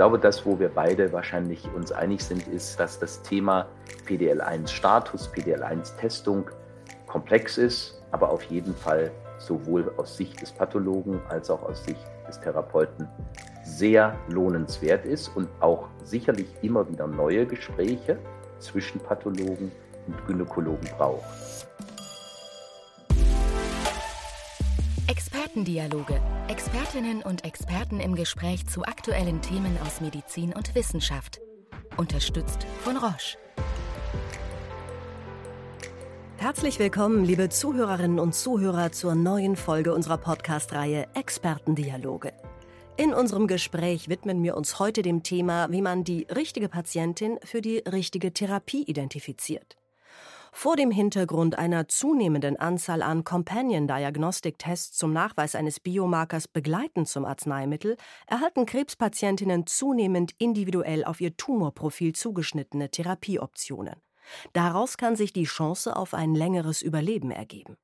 glaube, das, wo wir beide wahrscheinlich uns einig sind, ist, dass das Thema PDL1-Status, PDL1-Testung komplex ist, aber auf jeden Fall sowohl aus Sicht des Pathologen als auch aus Sicht des Therapeuten sehr lohnenswert ist und auch sicherlich immer wieder neue Gespräche zwischen Pathologen und Gynäkologen braucht. Expertendialoge. Expertinnen und Experten im Gespräch zu aktuellen Themen aus Medizin und Wissenschaft. Unterstützt von Roche. Herzlich willkommen, liebe Zuhörerinnen und Zuhörer, zur neuen Folge unserer Podcast-Reihe Expertendialoge. In unserem Gespräch widmen wir uns heute dem Thema, wie man die richtige Patientin für die richtige Therapie identifiziert. Vor dem Hintergrund einer zunehmenden Anzahl an Companion Diagnostic Tests zum Nachweis eines Biomarkers begleitend zum Arzneimittel erhalten Krebspatientinnen zunehmend individuell auf ihr Tumorprofil zugeschnittene Therapieoptionen. Daraus kann sich die Chance auf ein längeres Überleben ergeben.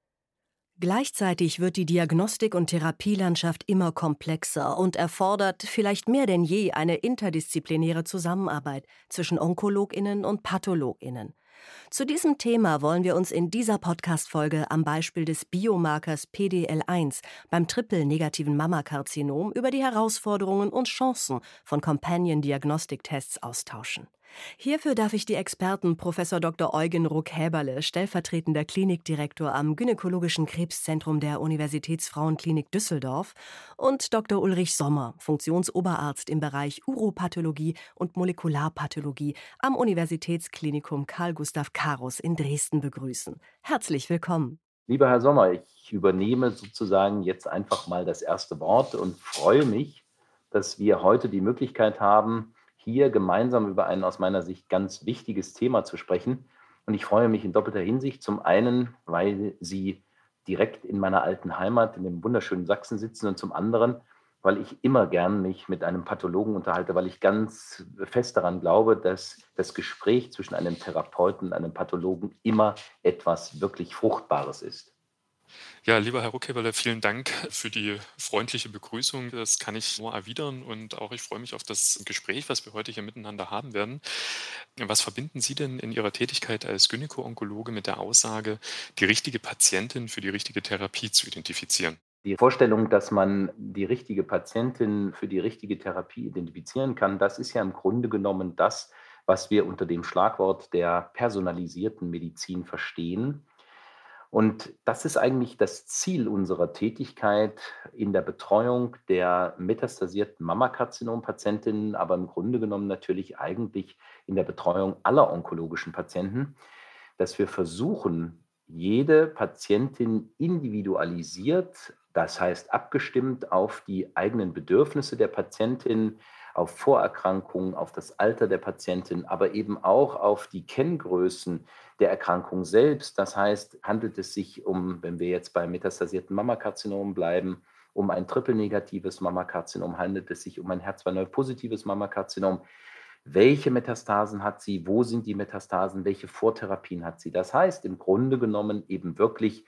Gleichzeitig wird die Diagnostik- und Therapielandschaft immer komplexer und erfordert vielleicht mehr denn je eine interdisziplinäre Zusammenarbeit zwischen Onkologinnen und Pathologinnen. Zu diesem Thema wollen wir uns in dieser Podcast-Folge am Beispiel des Biomarkers PDL1 beim triple-negativen Mammakarzinom über die Herausforderungen und Chancen von Companion Diagnostic Tests austauschen. Hierfür darf ich die Experten Prof. Dr. Eugen Ruck-Häberle, stellvertretender Klinikdirektor am Gynäkologischen Krebszentrum der Universitätsfrauenklinik Düsseldorf, und Dr. Ulrich Sommer, Funktionsoberarzt im Bereich Uropathologie und Molekularpathologie am Universitätsklinikum Karl Gustav Karus in Dresden begrüßen. Herzlich willkommen. Lieber Herr Sommer, ich übernehme sozusagen jetzt einfach mal das erste Wort und freue mich, dass wir heute die Möglichkeit haben, hier gemeinsam über ein aus meiner Sicht ganz wichtiges Thema zu sprechen. Und ich freue mich in doppelter Hinsicht. Zum einen, weil Sie direkt in meiner alten Heimat, in dem wunderschönen Sachsen sitzen und zum anderen, weil ich immer gern mich mit einem Pathologen unterhalte, weil ich ganz fest daran glaube, dass das Gespräch zwischen einem Therapeuten und einem Pathologen immer etwas wirklich Fruchtbares ist. Ja, lieber Herr Ruckheberle, vielen Dank für die freundliche Begrüßung. Das kann ich nur erwidern und auch ich freue mich auf das Gespräch, was wir heute hier miteinander haben werden. Was verbinden Sie denn in Ihrer Tätigkeit als Gynäko-Onkologe mit der Aussage, die richtige Patientin für die richtige Therapie zu identifizieren? Die Vorstellung, dass man die richtige Patientin für die richtige Therapie identifizieren kann, das ist ja im Grunde genommen das, was wir unter dem Schlagwort der personalisierten Medizin verstehen. Und das ist eigentlich das Ziel unserer Tätigkeit in der Betreuung der metastasierten Mammakarzinom-Patientinnen, aber im Grunde genommen natürlich eigentlich in der Betreuung aller onkologischen Patienten, dass wir versuchen, jede Patientin individualisiert, das heißt abgestimmt auf die eigenen Bedürfnisse der Patientin, auf Vorerkrankungen, auf das Alter der Patientin, aber eben auch auf die Kenngrößen der Erkrankung selbst. Das heißt, handelt es sich um, wenn wir jetzt bei metastasierten Mammakarzinom bleiben, um ein triple-negatives Mammakarzinom, handelt es sich um ein HER2-positives Mammakarzinom. Welche Metastasen hat sie? Wo sind die Metastasen? Welche Vortherapien hat sie? Das heißt, im Grunde genommen eben wirklich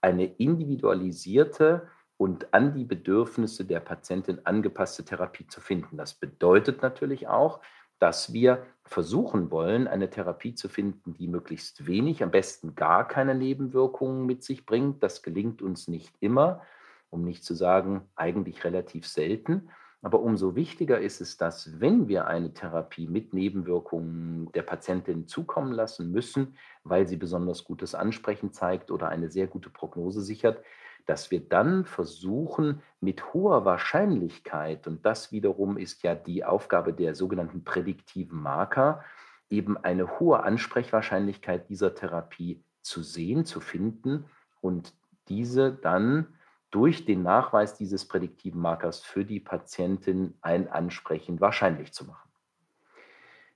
eine individualisierte und an die Bedürfnisse der Patientin angepasste Therapie zu finden. Das bedeutet natürlich auch, dass wir versuchen wollen, eine Therapie zu finden, die möglichst wenig, am besten gar keine Nebenwirkungen mit sich bringt. Das gelingt uns nicht immer, um nicht zu sagen, eigentlich relativ selten. Aber umso wichtiger ist es, dass wenn wir eine Therapie mit Nebenwirkungen der Patientin zukommen lassen müssen, weil sie besonders gutes Ansprechen zeigt oder eine sehr gute Prognose sichert, dass wir dann versuchen, mit hoher Wahrscheinlichkeit, und das wiederum ist ja die Aufgabe der sogenannten prädiktiven Marker, eben eine hohe Ansprechwahrscheinlichkeit dieser Therapie zu sehen, zu finden und diese dann durch den Nachweis dieses prädiktiven Markers für die Patientin ein Ansprechen wahrscheinlich zu machen.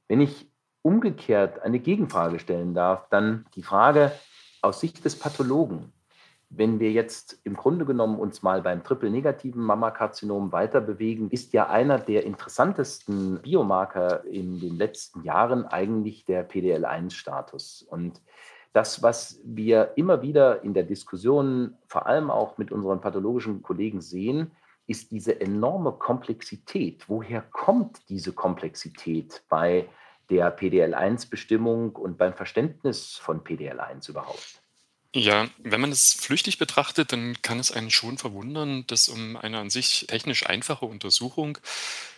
Wenn ich umgekehrt eine Gegenfrage stellen darf, dann die Frage aus Sicht des Pathologen, wenn wir jetzt im Grunde genommen uns mal beim triple-negativen Mammakarzinom weiter bewegen, ist ja einer der interessantesten Biomarker in den letzten Jahren eigentlich der PDL1-Status. Und das, was wir immer wieder in der Diskussion, vor allem auch mit unseren pathologischen Kollegen sehen, ist diese enorme Komplexität. Woher kommt diese Komplexität bei der PDL1-Bestimmung und beim Verständnis von PDL1 überhaupt? Ja, wenn man es flüchtig betrachtet, dann kann es einen schon verwundern, dass um eine an sich technisch einfache Untersuchung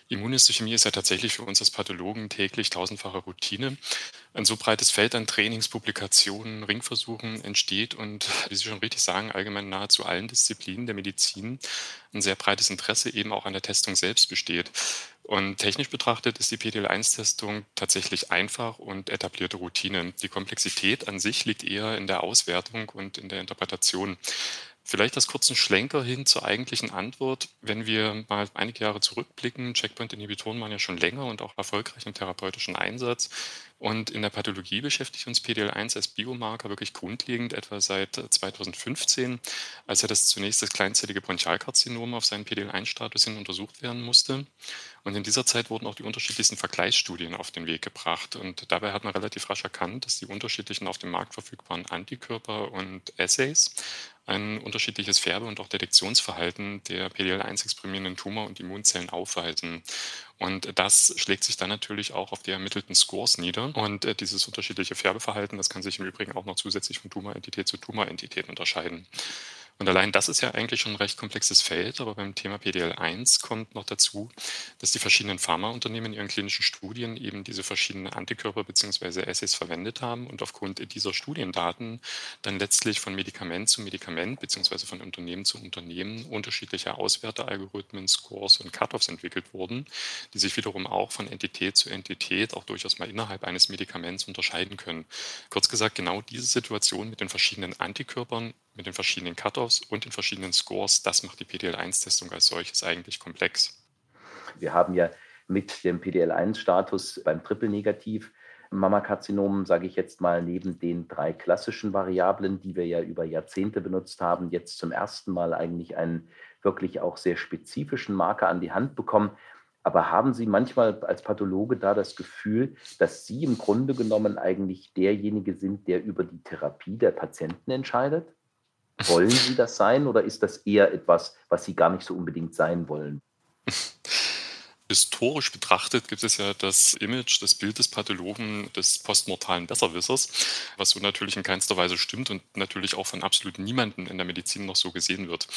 Immunhistochemie ist ja tatsächlich für uns als Pathologen täglich tausendfache Routine. Ein so breites Feld an Trainings, Publikationen, Ringversuchen entsteht und, wie Sie schon richtig sagen, allgemein nahezu allen Disziplinen der Medizin ein sehr breites Interesse eben auch an der Testung selbst besteht. Und technisch betrachtet ist die PDL1-Testung tatsächlich einfach und etablierte Routine. Die Komplexität an sich liegt eher in der Auswertung und in der Interpretation. Vielleicht das kurzen Schlenker hin zur eigentlichen Antwort. Wenn wir mal einige Jahre zurückblicken, Checkpoint-Inhibitoren waren ja schon länger und auch erfolgreich im therapeutischen Einsatz. Und in der Pathologie beschäftigt uns PDL1 als Biomarker wirklich grundlegend etwa seit 2015, als ja das zunächst das kleinzellige Bronchialkarzinom auf seinen PDL1-Status hin untersucht werden musste. Und in dieser Zeit wurden auch die unterschiedlichsten Vergleichsstudien auf den Weg gebracht. Und dabei hat man relativ rasch erkannt, dass die unterschiedlichen auf dem Markt verfügbaren Antikörper und Assays ein unterschiedliches Färbe- und auch Detektionsverhalten der PDL1-exprimierenden Tumor- und Immunzellen aufweisen. Und das schlägt sich dann natürlich auch auf die ermittelten Scores nieder. Und äh, dieses unterschiedliche Färbeverhalten, das kann sich im Übrigen auch noch zusätzlich von Tumorentität zu Tumorentität unterscheiden. Und allein das ist ja eigentlich schon ein recht komplexes Feld, aber beim Thema PDL1 kommt noch dazu, dass die verschiedenen Pharmaunternehmen in ihren klinischen Studien eben diese verschiedenen Antikörper bzw. Assays verwendet haben und aufgrund dieser Studiendaten dann letztlich von Medikament zu Medikament bzw. von Unternehmen zu Unternehmen unterschiedliche Auswertealgorithmen, Scores und Cutoffs entwickelt wurden, die sich wiederum auch von Entität zu Entität auch durchaus mal innerhalb eines Medikaments unterscheiden können. Kurz gesagt, genau diese Situation mit den verschiedenen Antikörpern mit den verschiedenen Cutoffs und den verschiedenen Scores, das macht die PDL1-Testung als solches eigentlich komplex. Wir haben ja mit dem PDL1-Status beim Triple-Negativ Mammakarzinom, sage ich jetzt mal, neben den drei klassischen Variablen, die wir ja über Jahrzehnte benutzt haben, jetzt zum ersten Mal eigentlich einen wirklich auch sehr spezifischen Marker an die Hand bekommen. Aber haben Sie manchmal als Pathologe da das Gefühl, dass Sie im Grunde genommen eigentlich derjenige sind, der über die Therapie der Patienten entscheidet? Wollen Sie das sein oder ist das eher etwas, was Sie gar nicht so unbedingt sein wollen? Historisch betrachtet gibt es ja das Image, das Bild des Pathologen, des postmortalen Besserwissers, was so natürlich in keinster Weise stimmt und natürlich auch von absolut niemandem in der Medizin noch so gesehen wird.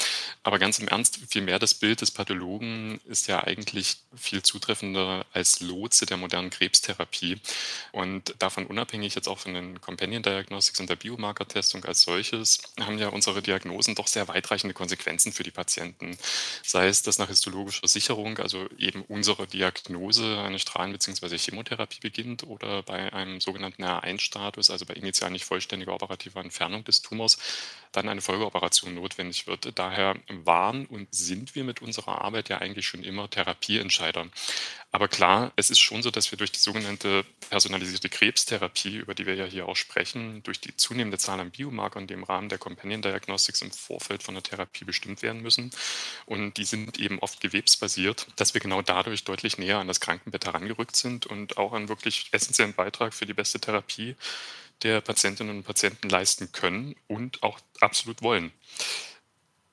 Aber ganz im Ernst, vielmehr das Bild des Pathologen ist ja eigentlich viel zutreffender als Lotse der modernen Krebstherapie. Und davon unabhängig jetzt auch von den Companion Diagnostics und der Biomarkertestung als solches, haben ja unsere Diagnosen doch sehr weitreichende Konsequenzen für die Patienten. Sei es das nach histologischer Sicherung, also eben unsere Diagnose eine Strahlen- bzw. Chemotherapie beginnt oder bei einem sogenannten R1-Status, also bei initial nicht vollständiger operativer Entfernung des Tumors, dann eine Folgeoperation notwendig wird. Daher waren und sind wir mit unserer Arbeit ja eigentlich schon immer Therapieentscheider. Aber klar, es ist schon so, dass wir durch die sogenannte personalisierte Krebstherapie, über die wir ja hier auch sprechen, durch die zunehmende Zahl an Biomarkern, die im Rahmen der Companion Diagnostics im Vorfeld von der Therapie bestimmt werden müssen, und die sind eben oft gewebsbasiert, dass wir genau dadurch deutlich näher an das Krankenbett herangerückt sind und auch einen wirklich essentiellen Beitrag für die beste Therapie der Patientinnen und Patienten leisten können und auch absolut wollen.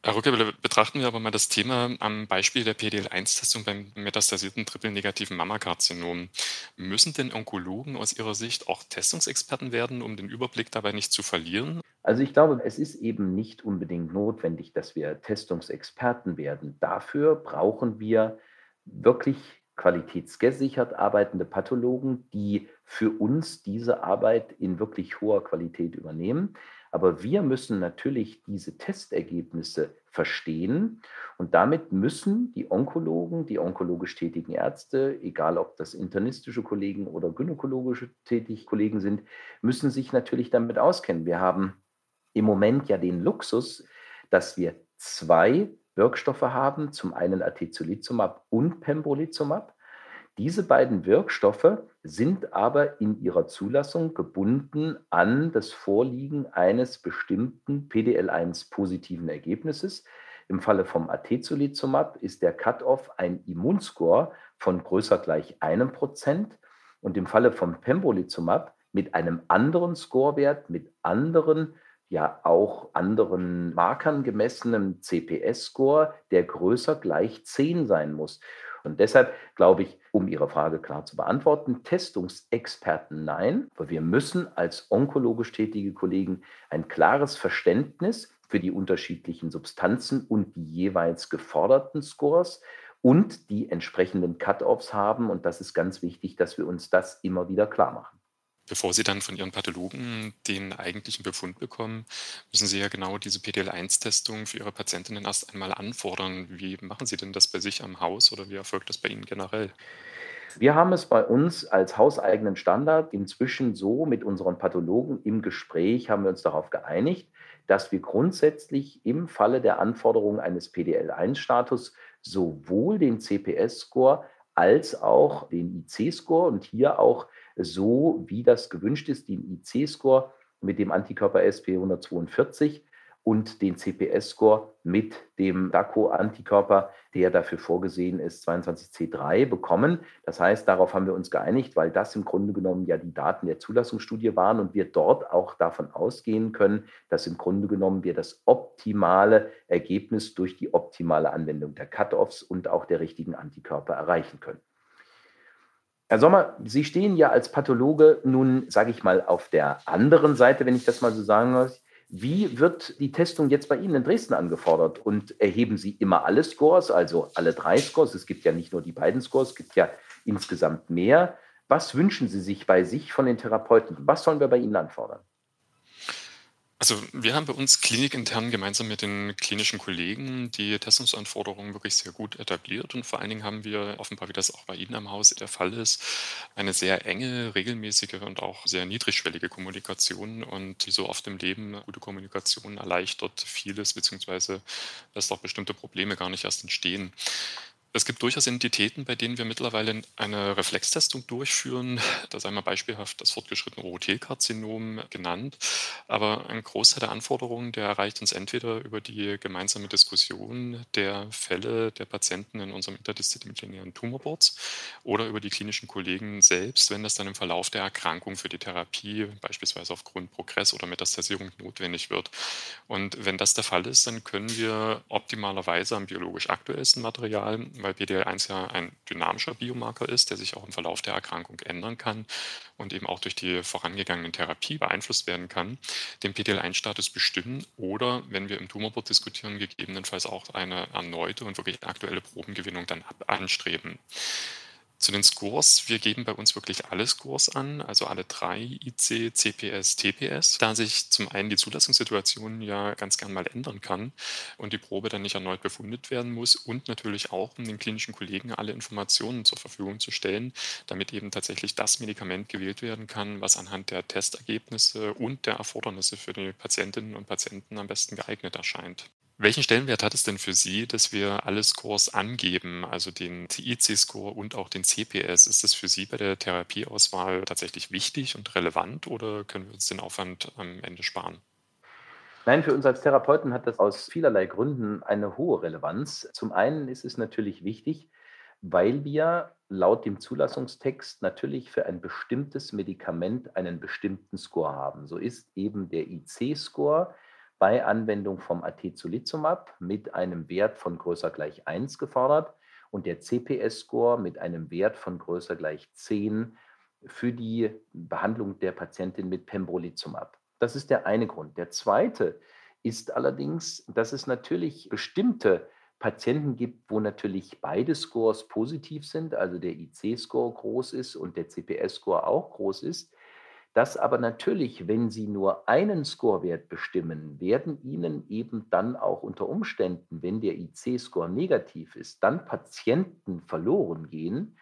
Herr Rücke, betrachten wir aber mal das Thema am Beispiel der PDL1-Testung beim metastasierten triple-negativen Mammakarzinom. Müssen denn Onkologen aus Ihrer Sicht auch Testungsexperten werden, um den Überblick dabei nicht zu verlieren? Also ich glaube, es ist eben nicht unbedingt notwendig, dass wir Testungsexperten werden. Dafür brauchen wir wirklich qualitätsgesichert arbeitende Pathologen, die für uns diese Arbeit in wirklich hoher Qualität übernehmen. Aber wir müssen natürlich diese Testergebnisse verstehen und damit müssen die Onkologen, die onkologisch tätigen Ärzte, egal ob das internistische Kollegen oder gynäkologische tätige Kollegen sind, müssen sich natürlich damit auskennen. Wir haben im Moment ja den Luxus, dass wir zwei Wirkstoffe haben, zum einen Atezolizumab und Pembrolizumab. Diese beiden Wirkstoffe sind aber in ihrer Zulassung gebunden an das Vorliegen eines bestimmten PDL1-positiven Ergebnisses. Im Falle vom Atezolizumab ist der Cut-off ein Immunscore von größer gleich einem Prozent und im Falle vom Pembrolizumab mit einem anderen Scorewert, mit anderen ja auch anderen Markern gemessenem CPS-Score, der größer gleich 10 sein muss. Und deshalb glaube ich, um Ihre Frage klar zu beantworten, Testungsexperten nein, aber wir müssen als onkologisch tätige Kollegen ein klares Verständnis für die unterschiedlichen Substanzen und die jeweils geforderten Scores und die entsprechenden Cut-offs haben. Und das ist ganz wichtig, dass wir uns das immer wieder klar machen. Bevor Sie dann von Ihren Pathologen den eigentlichen Befund bekommen, müssen Sie ja genau diese PDL1-Testung für Ihre Patientinnen erst einmal anfordern. Wie machen Sie denn das bei sich am Haus oder wie erfolgt das bei Ihnen generell? Wir haben es bei uns als hauseigenen Standard inzwischen so mit unseren Pathologen im Gespräch haben wir uns darauf geeinigt, dass wir grundsätzlich im Falle der Anforderung eines PDL1-Status sowohl den CPS-Score als auch den IC-Score und hier auch so, wie das gewünscht ist, den IC-Score mit dem Antikörper SP142 und den CPS-Score mit dem DACO-Antikörper, der dafür vorgesehen ist, 22C3 bekommen. Das heißt, darauf haben wir uns geeinigt, weil das im Grunde genommen ja die Daten der Zulassungsstudie waren und wir dort auch davon ausgehen können, dass im Grunde genommen wir das optimale Ergebnis durch die optimale Anwendung der Cut-offs und auch der richtigen Antikörper erreichen können. Herr Sommer, Sie stehen ja als Pathologe nun, sage ich mal, auf der anderen Seite, wenn ich das mal so sagen muss. Wie wird die Testung jetzt bei Ihnen in Dresden angefordert? Und erheben Sie immer alle Scores, also alle drei Scores? Es gibt ja nicht nur die beiden Scores, es gibt ja insgesamt mehr. Was wünschen Sie sich bei sich von den Therapeuten? Was sollen wir bei Ihnen anfordern? Also wir haben bei uns klinikintern gemeinsam mit den klinischen Kollegen die Testungsanforderungen wirklich sehr gut etabliert und vor allen Dingen haben wir offenbar, wie das auch bei Ihnen am Haus der Fall ist, eine sehr enge, regelmäßige und auch sehr niedrigschwellige Kommunikation und wie so oft im Leben gute Kommunikation erleichtert vieles beziehungsweise lässt auch bestimmte Probleme gar nicht erst entstehen. Es gibt durchaus Entitäten, bei denen wir mittlerweile eine Reflextestung durchführen. Da sei mal beispielhaft das fortgeschrittene Urothelkarzinom genannt. Aber ein Großteil der Anforderungen, der erreicht uns entweder über die gemeinsame Diskussion der Fälle der Patienten in unserem interdisziplinären Tumorboards oder über die klinischen Kollegen selbst, wenn das dann im Verlauf der Erkrankung für die Therapie, beispielsweise aufgrund Progress oder Metastasierung, notwendig wird. Und wenn das der Fall ist, dann können wir optimalerweise am biologisch aktuellsten Material weil PDL1 ja ein dynamischer Biomarker ist, der sich auch im Verlauf der Erkrankung ändern kann und eben auch durch die vorangegangenen Therapie beeinflusst werden kann, den PDL1-Status bestimmen oder, wenn wir im Tumorboard diskutieren, gegebenenfalls auch eine erneute und wirklich aktuelle Probengewinnung dann anstreben. Zu den Scores, wir geben bei uns wirklich alle Scores an, also alle drei IC, CPS, TPS, da sich zum einen die Zulassungssituation ja ganz gern mal ändern kann und die Probe dann nicht erneut befundet werden muss und natürlich auch, um den klinischen Kollegen alle Informationen zur Verfügung zu stellen, damit eben tatsächlich das Medikament gewählt werden kann, was anhand der Testergebnisse und der Erfordernisse für die Patientinnen und Patienten am besten geeignet erscheint. Welchen Stellenwert hat es denn für Sie, dass wir alle Scores angeben, also den TIC-Score und auch den CPS? Ist das für Sie bei der Therapieauswahl tatsächlich wichtig und relevant oder können wir uns den Aufwand am Ende sparen? Nein, für uns als Therapeuten hat das aus vielerlei Gründen eine hohe Relevanz. Zum einen ist es natürlich wichtig, weil wir laut dem Zulassungstext natürlich für ein bestimmtes Medikament einen bestimmten Score haben. So ist eben der IC-Score bei Anwendung vom Atezolizumab mit einem Wert von größer gleich 1 gefordert und der CPS-Score mit einem Wert von größer gleich 10 für die Behandlung der Patientin mit Pembrolizumab. Das ist der eine Grund. Der zweite ist allerdings, dass es natürlich bestimmte Patienten gibt, wo natürlich beide Scores positiv sind, also der IC-Score groß ist und der CPS-Score auch groß ist dass aber natürlich, wenn Sie nur einen Scorewert bestimmen, werden Ihnen eben dann auch unter Umständen, wenn der IC-Score negativ ist, dann Patienten verloren gehen,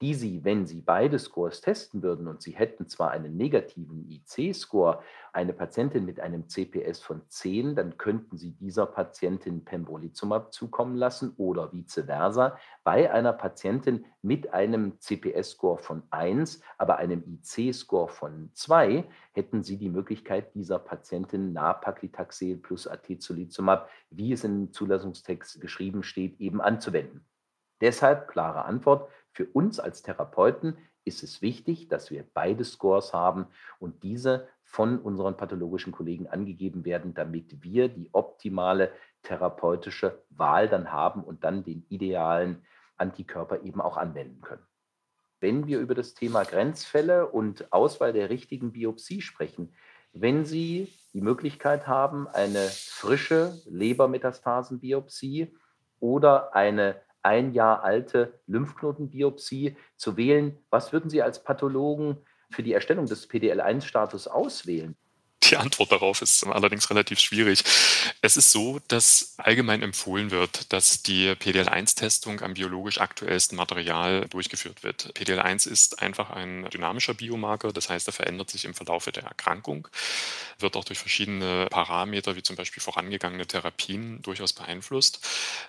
die Sie, wenn Sie beide Scores testen würden und Sie hätten zwar einen negativen IC-Score, eine Patientin mit einem CPS von 10, dann könnten Sie dieser Patientin Pembrolizumab zukommen lassen oder vice versa. Bei einer Patientin mit einem CPS-Score von 1, aber einem IC-Score von 2, hätten Sie die Möglichkeit, dieser Patientin Napaclitaxel plus Atezolizumab, wie es im Zulassungstext geschrieben steht, eben anzuwenden. Deshalb klare Antwort, für uns als Therapeuten ist es wichtig, dass wir beide Scores haben und diese von unseren pathologischen Kollegen angegeben werden, damit wir die optimale therapeutische Wahl dann haben und dann den idealen Antikörper eben auch anwenden können. Wenn wir über das Thema Grenzfälle und Auswahl der richtigen Biopsie sprechen, wenn Sie die Möglichkeit haben, eine frische Lebermetastasenbiopsie oder eine ein Jahr alte Lymphknotenbiopsie zu wählen, was würden Sie als Pathologen für die Erstellung des PDL1-Status auswählen? Die Antwort darauf ist allerdings relativ schwierig. Es ist so, dass allgemein empfohlen wird, dass die PDL1-Testung am biologisch aktuellsten Material durchgeführt wird. PDL1 ist einfach ein dynamischer Biomarker, das heißt, er verändert sich im Verlauf der Erkrankung, wird auch durch verschiedene Parameter, wie zum Beispiel vorangegangene Therapien, durchaus beeinflusst.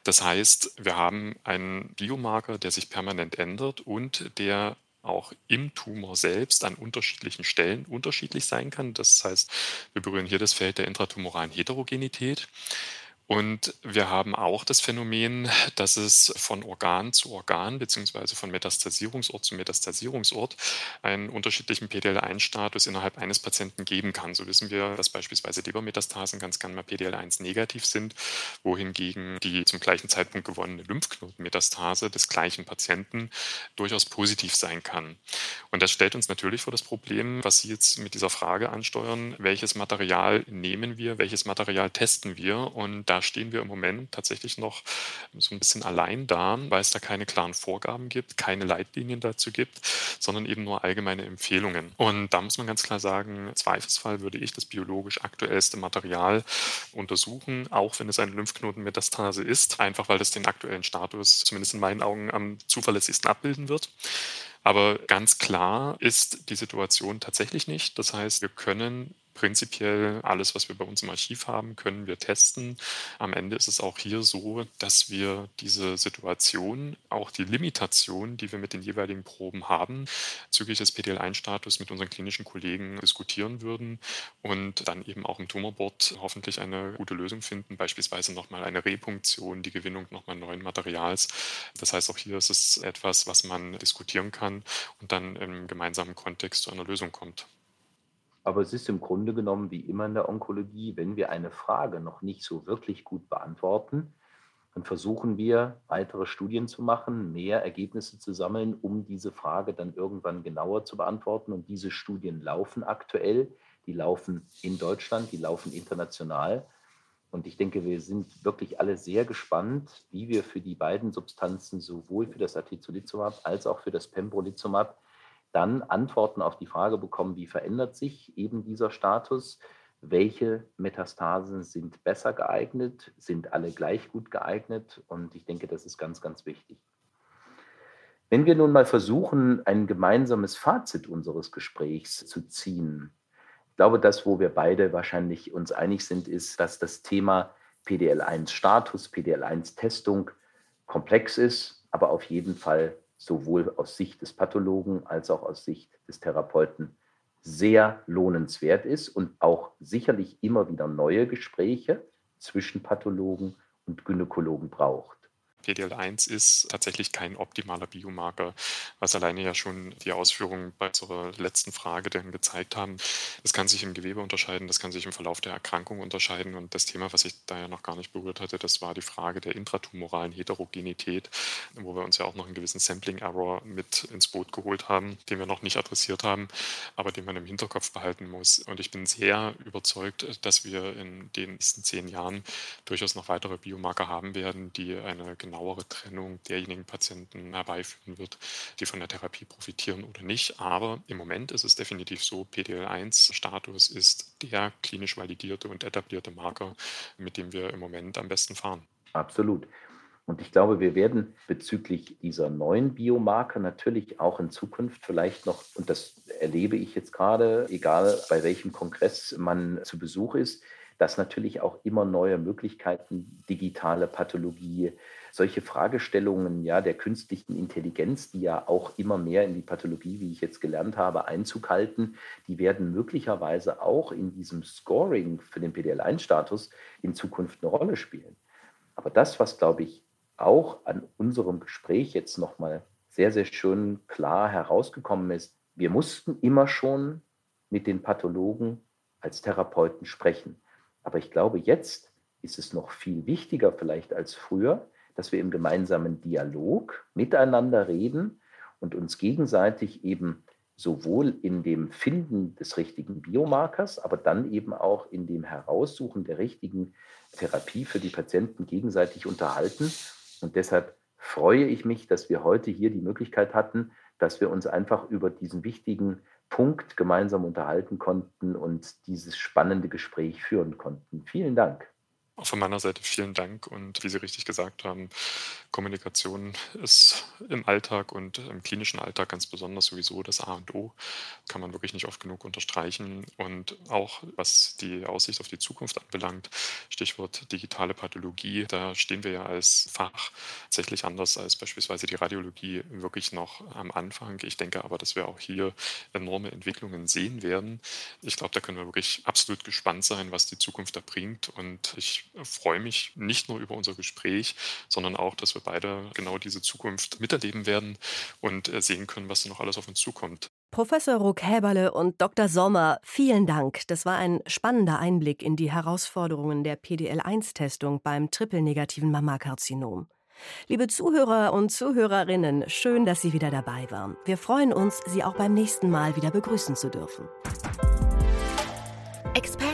Das heißt, wir haben einen Biomarker, der sich permanent ändert und der auch im Tumor selbst an unterschiedlichen Stellen unterschiedlich sein kann. Das heißt, wir berühren hier das Feld der intratumoralen Heterogenität. Und wir haben auch das Phänomen, dass es von Organ zu Organ beziehungsweise von Metastasierungsort zu Metastasierungsort einen unterschiedlichen PDL1-Status innerhalb eines Patienten geben kann. So wissen wir, dass beispielsweise Lebermetastasen ganz gerne mal PDL1 negativ sind, wohingegen die zum gleichen Zeitpunkt gewonnene Lymphknotenmetastase des gleichen Patienten durchaus positiv sein kann. Und das stellt uns natürlich vor das Problem, was Sie jetzt mit dieser Frage ansteuern, welches Material nehmen wir, welches Material testen wir und da stehen wir im Moment tatsächlich noch so ein bisschen allein da, weil es da keine klaren Vorgaben gibt, keine Leitlinien dazu gibt, sondern eben nur allgemeine Empfehlungen. Und da muss man ganz klar sagen, Zweifelsfall würde ich das biologisch aktuellste Material untersuchen, auch wenn es eine Lymphknotenmetastase ist, einfach weil das den aktuellen Status zumindest in meinen Augen am zuverlässigsten abbilden wird. Aber ganz klar ist die Situation tatsächlich nicht. Das heißt, wir können prinzipiell alles, was wir bei uns im Archiv haben, können wir testen. Am Ende ist es auch hier so, dass wir diese Situation, auch die Limitation, die wir mit den jeweiligen Proben haben, zügig des PDL1-Status mit unseren klinischen Kollegen diskutieren würden und dann eben auch im Tumorboard hoffentlich eine gute Lösung finden, beispielsweise nochmal eine Repunktion, die Gewinnung nochmal neuen Materials. Das heißt, auch hier ist es etwas, was man diskutieren kann und dann im gemeinsamen Kontext zu einer Lösung kommt. Aber es ist im Grunde genommen wie immer in der Onkologie, wenn wir eine Frage noch nicht so wirklich gut beantworten, dann versuchen wir weitere Studien zu machen, mehr Ergebnisse zu sammeln, um diese Frage dann irgendwann genauer zu beantworten. Und diese Studien laufen aktuell, die laufen in Deutschland, die laufen international. Und ich denke, wir sind wirklich alle sehr gespannt, wie wir für die beiden Substanzen, sowohl für das Atezolizumab als auch für das Pembrolizumab, dann Antworten auf die Frage bekommen, wie verändert sich eben dieser Status, welche Metastasen sind besser geeignet, sind alle gleich gut geeignet? Und ich denke, das ist ganz, ganz wichtig. Wenn wir nun mal versuchen, ein gemeinsames Fazit unseres Gesprächs zu ziehen, ich glaube, das, wo wir beide wahrscheinlich uns einig sind, ist, dass das Thema PDL1-Status, PDL1-Testung komplex ist, aber auf jeden Fall sowohl aus Sicht des Pathologen als auch aus Sicht des Therapeuten sehr lohnenswert ist und auch sicherlich immer wieder neue Gespräche zwischen Pathologen und Gynäkologen braucht. PDL1 ist tatsächlich kein optimaler Biomarker, was alleine ja schon die Ausführungen bei unserer letzten Frage dann gezeigt haben. Das kann sich im Gewebe unterscheiden, das kann sich im Verlauf der Erkrankung unterscheiden. Und das Thema, was ich da ja noch gar nicht berührt hatte, das war die Frage der intratumoralen Heterogenität, wo wir uns ja auch noch einen gewissen Sampling-Error mit ins Boot geholt haben, den wir noch nicht adressiert haben, aber den man im Hinterkopf behalten muss. Und ich bin sehr überzeugt, dass wir in den nächsten zehn Jahren durchaus noch weitere Biomarker haben werden, die eine genauere Trennung derjenigen Patienten herbeiführen wird, die von der Therapie profitieren oder nicht. Aber im Moment ist es definitiv so, PDL1-Status ist der klinisch validierte und etablierte Marker, mit dem wir im Moment am besten fahren. Absolut. Und ich glaube, wir werden bezüglich dieser neuen Biomarker natürlich auch in Zukunft vielleicht noch, und das erlebe ich jetzt gerade, egal bei welchem Kongress man zu Besuch ist, dass natürlich auch immer neue Möglichkeiten, digitale Pathologie, solche Fragestellungen ja der künstlichen Intelligenz, die ja auch immer mehr in die Pathologie, wie ich jetzt gelernt habe, Einzug halten, die werden möglicherweise auch in diesem Scoring für den PDL1-Status in Zukunft eine Rolle spielen. Aber das, was glaube ich auch an unserem Gespräch jetzt nochmal sehr, sehr schön klar herausgekommen ist, wir mussten immer schon mit den Pathologen als Therapeuten sprechen. Aber ich glaube, jetzt ist es noch viel wichtiger vielleicht als früher, dass wir im gemeinsamen Dialog miteinander reden und uns gegenseitig eben sowohl in dem Finden des richtigen Biomarkers, aber dann eben auch in dem Heraussuchen der richtigen Therapie für die Patienten gegenseitig unterhalten. Und deshalb freue ich mich, dass wir heute hier die Möglichkeit hatten, dass wir uns einfach über diesen wichtigen Punkt gemeinsam unterhalten konnten und dieses spannende Gespräch führen konnten. Vielen Dank. Auch von meiner Seite vielen Dank und wie Sie richtig gesagt haben, Kommunikation ist im Alltag und im klinischen Alltag ganz besonders sowieso das A und O, kann man wirklich nicht oft genug unterstreichen. Und auch was die Aussicht auf die Zukunft anbelangt, Stichwort digitale Pathologie, da stehen wir ja als Fach tatsächlich anders als beispielsweise die Radiologie wirklich noch am Anfang. Ich denke aber, dass wir auch hier enorme Entwicklungen sehen werden. Ich glaube, da können wir wirklich absolut gespannt sein, was die Zukunft da bringt. Und ich freue mich nicht nur über unser Gespräch, sondern auch, dass wir beide genau diese Zukunft miterleben werden und äh, sehen können, was noch alles auf uns zukommt. Professor Ruck Häberle und Dr. Sommer, vielen Dank. Das war ein spannender Einblick in die Herausforderungen der PDL1-Testung beim triple-negativen Mammakarzinom. Liebe Zuhörer und Zuhörerinnen, schön, dass Sie wieder dabei waren. Wir freuen uns, Sie auch beim nächsten Mal wieder begrüßen zu dürfen.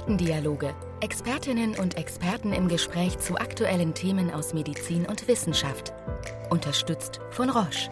Expertendialoge. Expertinnen und Experten im Gespräch zu aktuellen Themen aus Medizin und Wissenschaft. Unterstützt von Roche.